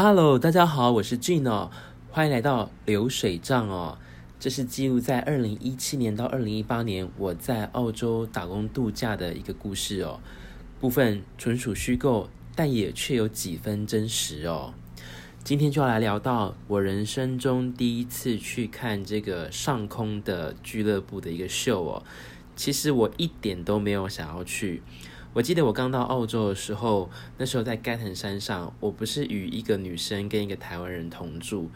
Hello，大家好，我是 Gene 哦，欢迎来到流水账哦。这是记录在二零一七年到二零一八年我在澳洲打工度假的一个故事哦。部分纯属虚构，但也确有几分真实哦。今天就要来聊到我人生中第一次去看这个上空的俱乐部的一个秀哦。其实我一点都没有想要去。我记得我刚到澳洲的时候，那时候在盖腾山上，我不是与一个女生跟一个台湾人同住，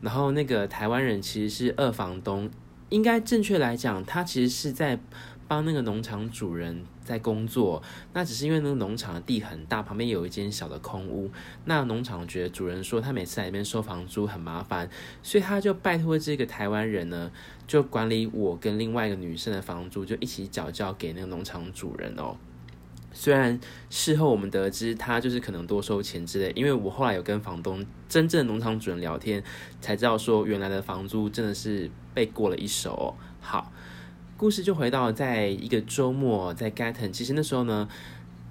然后那个台湾人其实是二房东，应该正确来讲，他其实是在帮那个农场主人在工作。那只是因为那个农场的地很大，旁边有一间小的空屋，那农场觉得主人说他每次来这边收房租很麻烦，所以他就拜托这个台湾人呢，就管理我跟另外一个女生的房租，就一起缴交给那个农场主人哦。虽然事后我们得知他就是可能多收钱之类，因为我后来有跟房东真正农场主人聊天，才知道说原来的房租真的是被过了一手。好，故事就回到在一个周末在 Gatton，其实那时候呢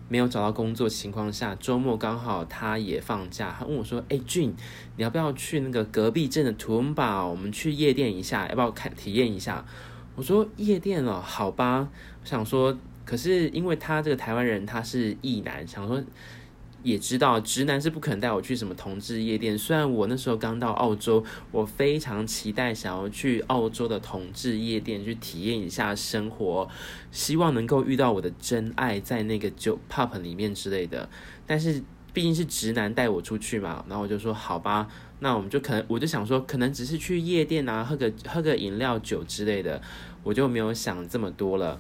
没有找到工作情况下，周末刚好他也放假，他问我说：“哎，Gene，你要不要去那个隔壁镇的图恩巴？我们去夜店一下，要不要看体验一下？”我说：“夜店哦，好吧。”我想说。可是因为他这个台湾人他是异男，想说也知道直男是不可能带我去什么同志夜店。虽然我那时候刚到澳洲，我非常期待想要去澳洲的同志夜店去体验一下生活，希望能够遇到我的真爱在那个酒 pub 里面之类的。但是毕竟是直男带我出去嘛，然后我就说好吧，那我们就可能我就想说可能只是去夜店啊，喝个喝个饮料酒之类的，我就没有想这么多了。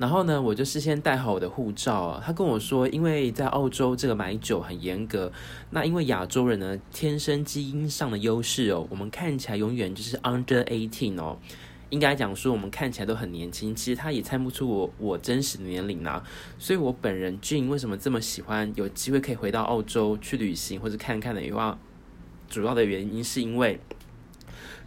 然后呢，我就事先带好我的护照啊。他跟我说，因为在澳洲这个买酒很严格，那因为亚洲人呢天生基因上的优势哦，我们看起来永远就是 under eighteen 哦，应该讲说我们看起来都很年轻，其实他也猜不出我我真实的年龄啊。所以我本人俊为什么这么喜欢有机会可以回到澳洲去旅行或者看看的话，主要的原因是因为。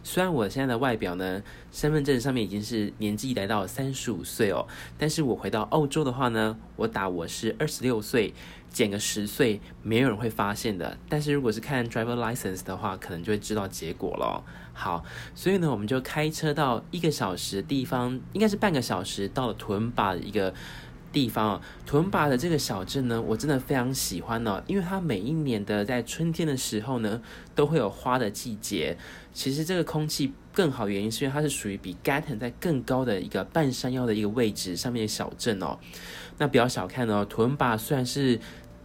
虽然我现在的外表呢，身份证上面已经是年纪来到三十五岁哦，但是我回到澳洲的话呢，我打我是二十六岁，减个十岁，没有人会发现的。但是如果是看 driver license 的话，可能就会知道结果了。好，所以呢，我们就开车到一个小时的地方，应该是半个小时到了屯巴的一个。地方啊，屯巴的这个小镇呢，我真的非常喜欢呢，因为它每一年的在春天的时候呢，都会有花的季节。其实这个空气更好，原因是因为它是属于比 Gatton 在更高的一个半山腰的一个位置上面的小镇哦。那不要小看哦，屯巴虽然是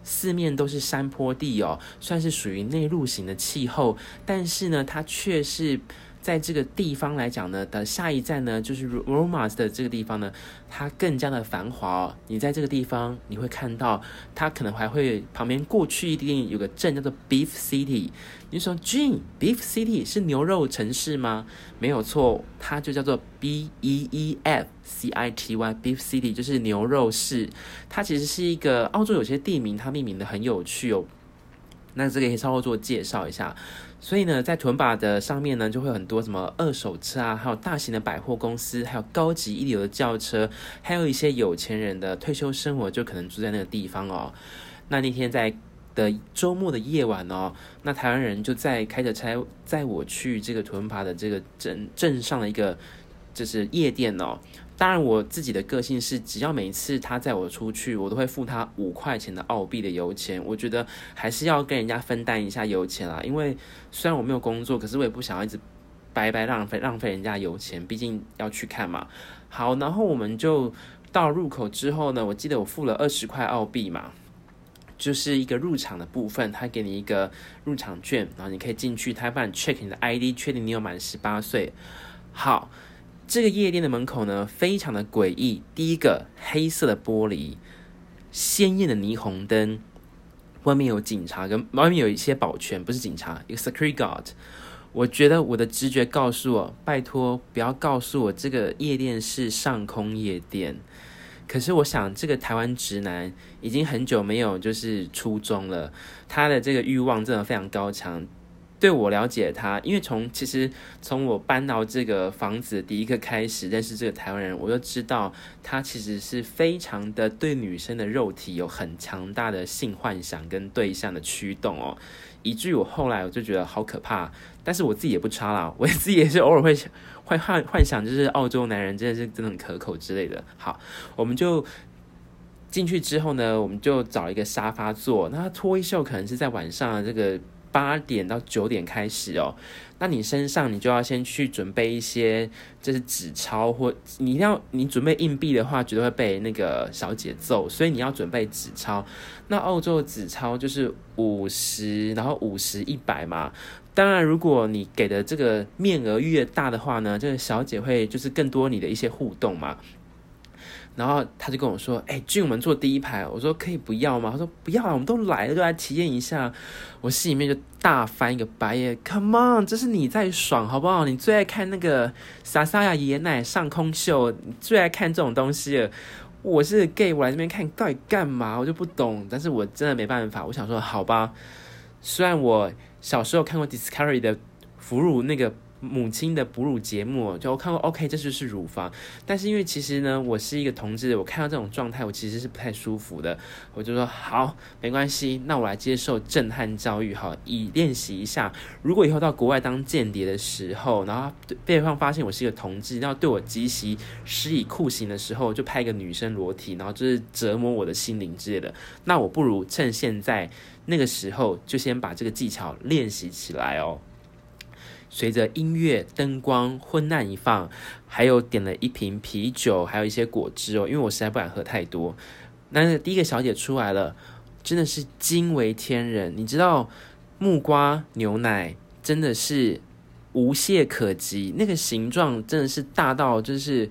四面都是山坡地哦，算是属于内陆型的气候，但是呢，它却是。在这个地方来讲呢，的下一站呢，就是 Romas 的这个地方呢，它更加的繁华哦。你在这个地方，你会看到它可能还会旁边过去一定有个镇叫做 Beef City。你说 Jean Beef City 是牛肉城市吗？没有错，它就叫做 B E E F C I T Y Beef City，就是牛肉市。它其实是一个澳洲有些地名，它命名的很有趣哦。那这个可以稍微做介绍一下。所以呢，在图恩巴的上面呢，就会有很多什么二手车啊，还有大型的百货公司，还有高级一流的轿车，还有一些有钱人的退休生活就可能住在那个地方哦。那那天在的周末的夜晚哦，那台湾人就在开着车载我去这个图恩巴的这个镇镇上的一个就是夜店哦。当然，我自己的个性是，只要每一次他载我出去，我都会付他五块钱的澳币的油钱。我觉得还是要跟人家分担一下油钱啦，因为虽然我没有工作，可是我也不想要一直白白浪费浪费人家油钱，毕竟要去看嘛。好，然后我们就到入口之后呢，我记得我付了二十块澳币嘛，就是一个入场的部分，他给你一个入场券，然后你可以进去，他帮你 check 你的 ID，确定你有满十八岁。好。这个夜店的门口呢，非常的诡异。第一个，黑色的玻璃，鲜艳的霓虹灯，外面有警察，跟外面有一些保全，不是警察，一个 security guard。我觉得我的直觉告诉我，拜托不要告诉我这个夜店是上空夜店。可是我想，这个台湾直男已经很久没有就是初中了，他的这个欲望真的非常高强。对我了解他，因为从其实从我搬到这个房子第一个开始认识这个台湾人，我就知道他其实是非常的对女生的肉体有很强大的性幻想跟对象的驱动哦，以至于我后来我就觉得好可怕，但是我自己也不差啦，我自己也是偶尔会会幻幻想，就是澳洲男人真的是真的很可口之类的。好，我们就进去之后呢，我们就找一个沙发坐，那脱衣秀可能是在晚上这个。八点到九点开始哦，那你身上你就要先去准备一些，就是纸钞或你要你准备硬币的话，绝对会被那个小姐揍，所以你要准备纸钞。那澳洲的纸钞就是五十，然后五十一百嘛。当然，如果你给的这个面额越大的话呢，这个小姐会就是更多你的一些互动嘛。然后他就跟我说：“哎、俊，我们坐第一排。”我说：“可以不要吗？”他说：“不要啊，我们都来了，就来体验一下。”我心里面就大翻一个白眼，“Come on，这是你在爽，好不好？你最爱看那个莎莎呀爷奶奶上空秀，最爱看这种东西。我是 gay，我来这边看到底干嘛？我就不懂。但是我真的没办法。我想说，好吧，虽然我小时候看过 Discovery 的哺乳那个。母亲的哺乳节目，就我看过，OK，这就是乳房。但是因为其实呢，我是一个同志，我看到这种状态，我其实是不太舒服的。我就说好，没关系，那我来接受震撼教育，好，以练习一下。如果以后到国外当间谍的时候，然后对方发现我是一个同志，然后对我极其施以酷刑的时候，就拍一个女生裸体，然后就是折磨我的心灵之类的。那我不如趁现在那个时候，就先把这个技巧练习起来哦。随着音乐、灯光昏暗一放，还有点了一瓶啤酒，还有一些果汁哦，因为我实在不敢喝太多。那第一个小姐出来了，真的是惊为天人。你知道木瓜牛奶真的是无懈可击，那个形状真的是大到就是，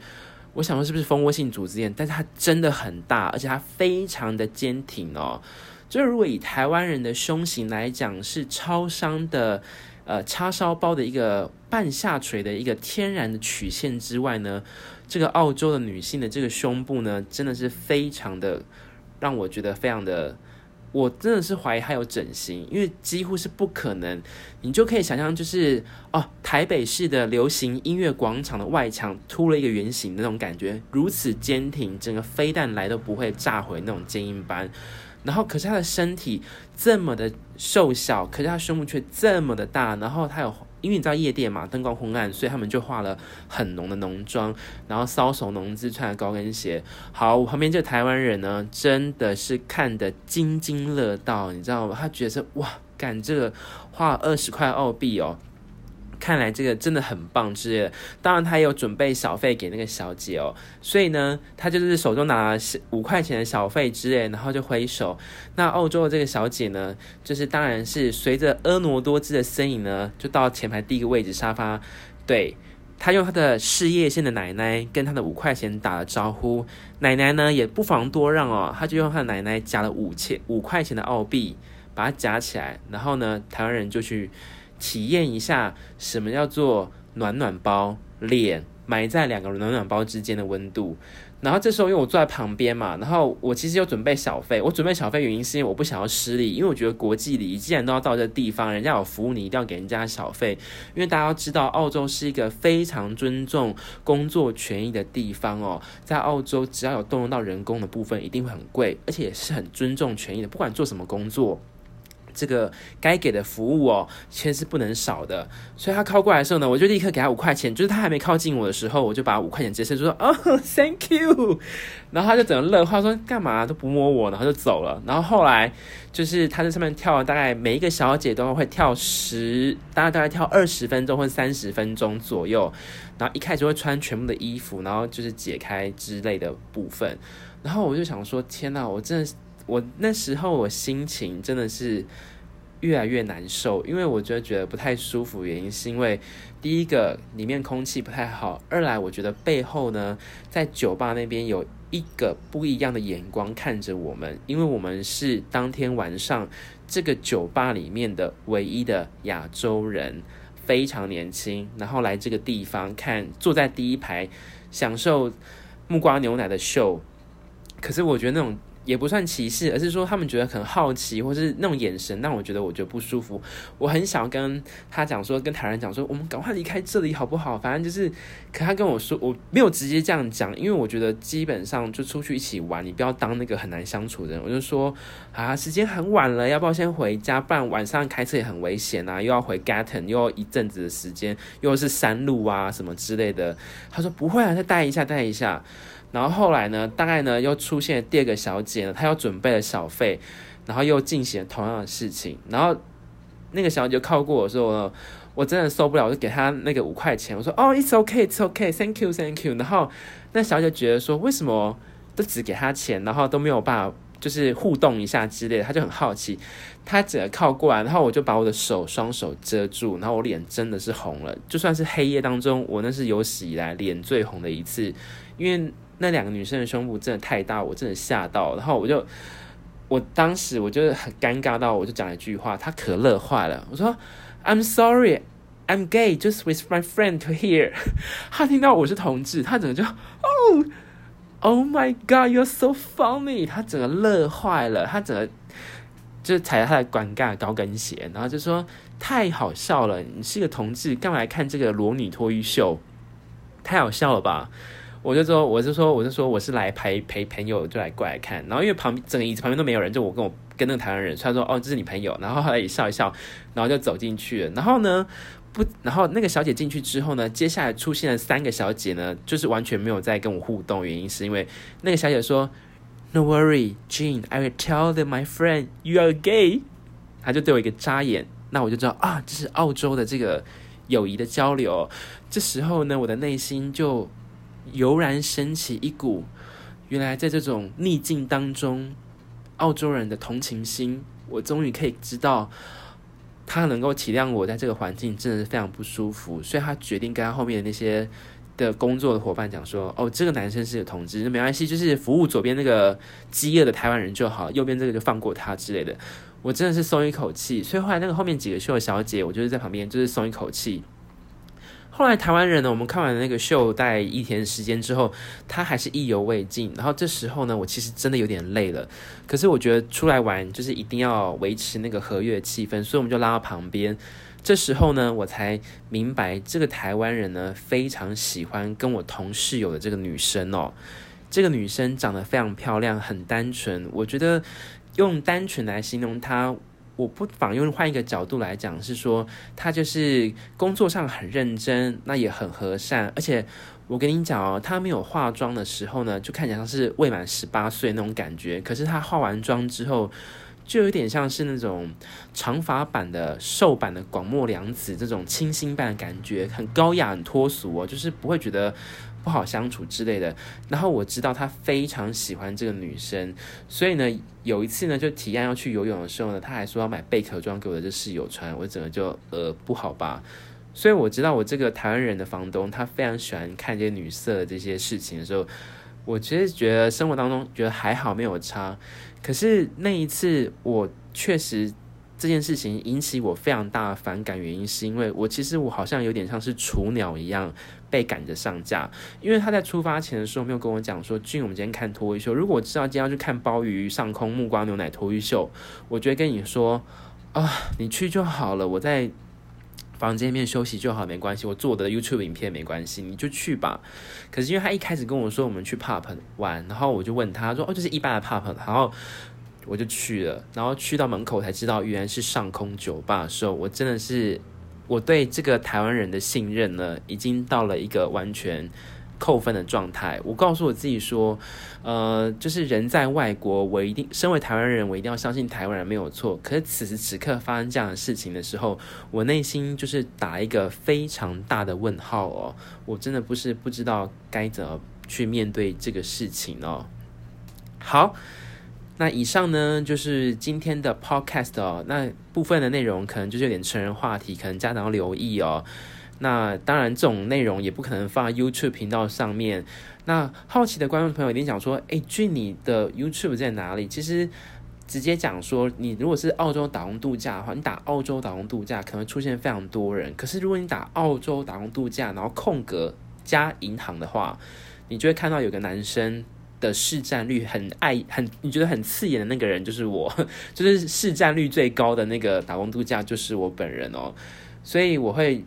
我想说是不是蜂窝性组织炎？但是它真的很大，而且它非常的坚挺哦。就是如果以台湾人的胸型来讲，是超商的。呃，叉烧包的一个半下垂的一个天然的曲线之外呢，这个澳洲的女性的这个胸部呢，真的是非常的让我觉得非常的，我真的是怀疑还有整形，因为几乎是不可能。你就可以想象，就是哦，台北市的流行音乐广场的外墙凸了一个圆形的那种感觉，如此坚挺，整个飞弹来都不会炸毁那种坚硬般。然后，可是他的身体这么的瘦小，可是他胸部却这么的大。然后他有，因为你知道夜店嘛，灯光昏暗，所以他们就化了很浓的浓妆，然后搔首弄姿，穿着高跟鞋。好，我旁边这台湾人呢，真的是看得津津乐道，你知道吗？他觉得哇，干这个花二十块澳币哦。看来这个真的很棒之类的，当然他也有准备小费给那个小姐哦，所以呢，他就是手中拿了五块钱的小费之类，然后就挥手。那澳洲的这个小姐呢，就是当然是随着婀娜多姿的身影呢，就到前排第一个位置沙发，对，他用他的事业线的奶奶跟他的五块钱打了招呼，奶奶呢也不妨多让哦，他就用他的奶奶夹了五千五块钱的澳币，把它夹起来，然后呢，台湾人就去。体验一下什么叫做暖暖包，脸埋在两个暖暖包之间的温度。然后这时候因为我坐在旁边嘛，然后我其实有准备小费。我准备小费原因是因为我不想要失礼，因为我觉得国际礼仪既然都要到这地方，人家有服务你一定要给人家小费。因为大家都知道澳洲是一个非常尊重工作权益的地方哦，在澳洲只要有动用到人工的部分一定会很贵，而且也是很尊重权益的，不管做什么工作。这个该给的服务哦，其实是不能少的。所以他靠过来的时候呢，我就立刻给他五块钱。就是他还没靠近我的时候，我就把五块钱直接就说：“ 哦，Thank you。”然后他就整个乐话说：“干嘛都不摸我？”然后就走了。然后后来就是他在上面跳，大概每一个小姐都会跳十，大概大概跳二十分钟或三十分钟左右。然后一开始会穿全部的衣服，然后就是解开之类的部分。然后我就想说：“天哪，我真的。”我那时候我心情真的是越来越难受，因为我觉得觉得不太舒服。原因是因为第一个里面空气不太好，二来我觉得背后呢，在酒吧那边有一个不一样的眼光看着我们，因为我们是当天晚上这个酒吧里面的唯一的亚洲人，非常年轻，然后来这个地方看，坐在第一排享受木瓜牛奶的秀。可是我觉得那种。也不算歧视，而是说他们觉得很好奇，或是那种眼神让我觉得我觉得不舒服。我很想跟他讲说，跟台湾人讲说，我们赶快离开这里好不好？反正就是，可他跟我说，我没有直接这样讲，因为我觉得基本上就出去一起玩，你不要当那个很难相处的人。我就说啊，时间很晚了，要不要先回家？不然晚上开车也很危险啊，又要回 Gatton，又要一阵子的时间，又是山路啊什么之类的。他说不会啊，再待一下，待一下。然后后来呢，大概呢又出现了第二个小姐呢，她又准备了小费，然后又进行了同样的事情。然后那个小姐就靠过我说呢，我真的受不了，我就给她那个五块钱。我说哦，it's okay，it's okay，thank you，thank you。然后那小姐觉得说，为什么都只给她钱，然后都没有办法就是互动一下之类的，她就很好奇。她只能靠过来，然后我就把我的手双手遮住，然后我脸真的是红了，就算是黑夜当中，我那是有史以来脸最红的一次，因为。那两个女生的胸部真的太大，我真的吓到，然后我就，我当时我就很尴尬到，我就讲了一句话，他可乐坏了，我说 I'm sorry, I'm gay, just with my friend to here。他听到我是同志，他整个就哦，Oh my God, you're so funny。他整个乐坏了，他整个就踩着他的尴尬高跟鞋，然后就说太好笑了，你是个同志，干嘛来看这个裸女脱衣秀？太好笑了吧？我就说，我就说，我就说，我是来陪陪朋友，就来过来看。然后因为旁边整个椅子旁边都没有人，就我跟我跟那个台湾人，他说哦，这是你朋友。然后后来也笑一笑，然后就走进去了。然后呢，不，然后那个小姐进去之后呢，接下来出现了三个小姐呢，就是完全没有在跟我互动。原因是因为那个小姐说，No worry, Jean, I will tell them my friend you are gay。她就对我一个眨眼，那我就知道啊，这是澳洲的这个友谊的交流。这时候呢，我的内心就。油然升起一股，原来在这种逆境当中，澳洲人的同情心，我终于可以知道，他能够体谅我在这个环境真的是非常不舒服，所以他决定跟他后面的那些的工作的伙伴讲说：“哦，这个男生是个同志，没关系，就是服务左边那个饥饿的台湾人就好，右边这个就放过他之类的。”我真的是松一口气，所以后来那个后面几个秀小姐，我就是在旁边就是松一口气。后来台湾人呢，我们看完那个秀，大概一天时间之后，他还是意犹未尽。然后这时候呢，我其实真的有点累了。可是我觉得出来玩就是一定要维持那个和乐气氛，所以我们就拉到旁边。这时候呢，我才明白这个台湾人呢非常喜欢跟我同室友的这个女生哦。这个女生长得非常漂亮，很单纯。我觉得用单纯来形容她。我不妨用换一个角度来讲，是说他就是工作上很认真，那也很和善，而且我跟你讲哦，他没有化妆的时候呢，就看起来像是未满十八岁那种感觉。可是他化完妆之后，就有点像是那种长发版的瘦版的广末凉子这种清新般的感觉，很高雅，很脱俗哦，就是不会觉得。不好相处之类的，然后我知道他非常喜欢这个女生，所以呢，有一次呢，就提案要去游泳的时候呢，他还说要买贝壳装给我的这室友穿，我整个就呃不好吧。所以我知道我这个台湾人的房东，他非常喜欢看这些女色这些事情的时候，我其实觉得生活当中觉得还好没有差，可是那一次我确实。这件事情引起我非常大的反感，原因是因为我其实我好像有点像是雏鸟一样被赶着上架，因为他在出发前的时候没有跟我讲说，俊，我们今天看脱衣秀。如果我知道今天要去看鲍鱼上空木瓜牛奶脱衣秀，我就会跟你说啊，你去就好了，我在房间里面休息就好，没关系，我做我的 YouTube 影片没关系，你就去吧。可是因为他一开始跟我说我们去 Pop 玩，然后我就问他说，哦，就是一般的 Pop，然后。我就去了，然后去到门口才知道原来是上空酒吧的时候，我真的是我对这个台湾人的信任呢，已经到了一个完全扣分的状态。我告诉我自己说，呃，就是人在外国，我一定身为台湾人，我一定要相信台湾人没有错。可是此时此刻发生这样的事情的时候，我内心就是打一个非常大的问号哦，我真的不是不知道该怎么去面对这个事情哦。好。那以上呢，就是今天的 podcast 哦。那部分的内容可能就是有点成人话题，可能家长要留意哦。那当然，这种内容也不可能放在 YouTube 频道上面。那好奇的观众朋友一定想说：“哎，俊，你的 YouTube 在哪里？”其实直接讲说，你如果是澳洲打工度假的话，你打澳洲打工度假可能会出现非常多人。可是如果你打澳洲打工度假，然后空格加银行的话，你就会看到有个男生。的市占率很爱很你觉得很刺眼的那个人就是我，就是市占率最高的那个打工度假就是我本人哦，所以我会。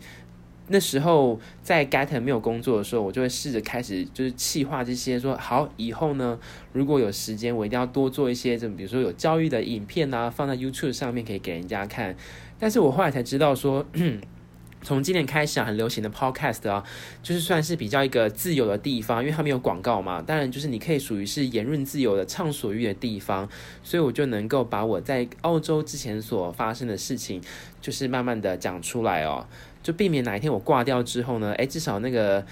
那时候在 g a t t 没有工作的时候，我就会试着开始就是企划这些说好以后呢，如果有时间，我一定要多做一些，就比如说有教育的影片啊，放在 YouTube 上面可以给人家看。但是我后来才知道说，从今年开始啊，很流行的 Podcast 啊，就是算是比较一个自由的地方，因为它没有广告嘛。当然，就是你可以属于是言论自由的畅所欲的地方，所以我就能够把我在澳洲之前所发生的事情，就是慢慢的讲出来哦。就避免哪一天我挂掉之后呢，诶，至少那个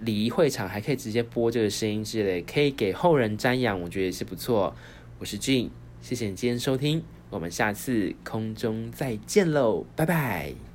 礼仪会场还可以直接播这个声音之类，可以给后人瞻仰，我觉得也是不错。我是 Gene，谢谢你今天收听，我们下次空中再见喽，拜拜。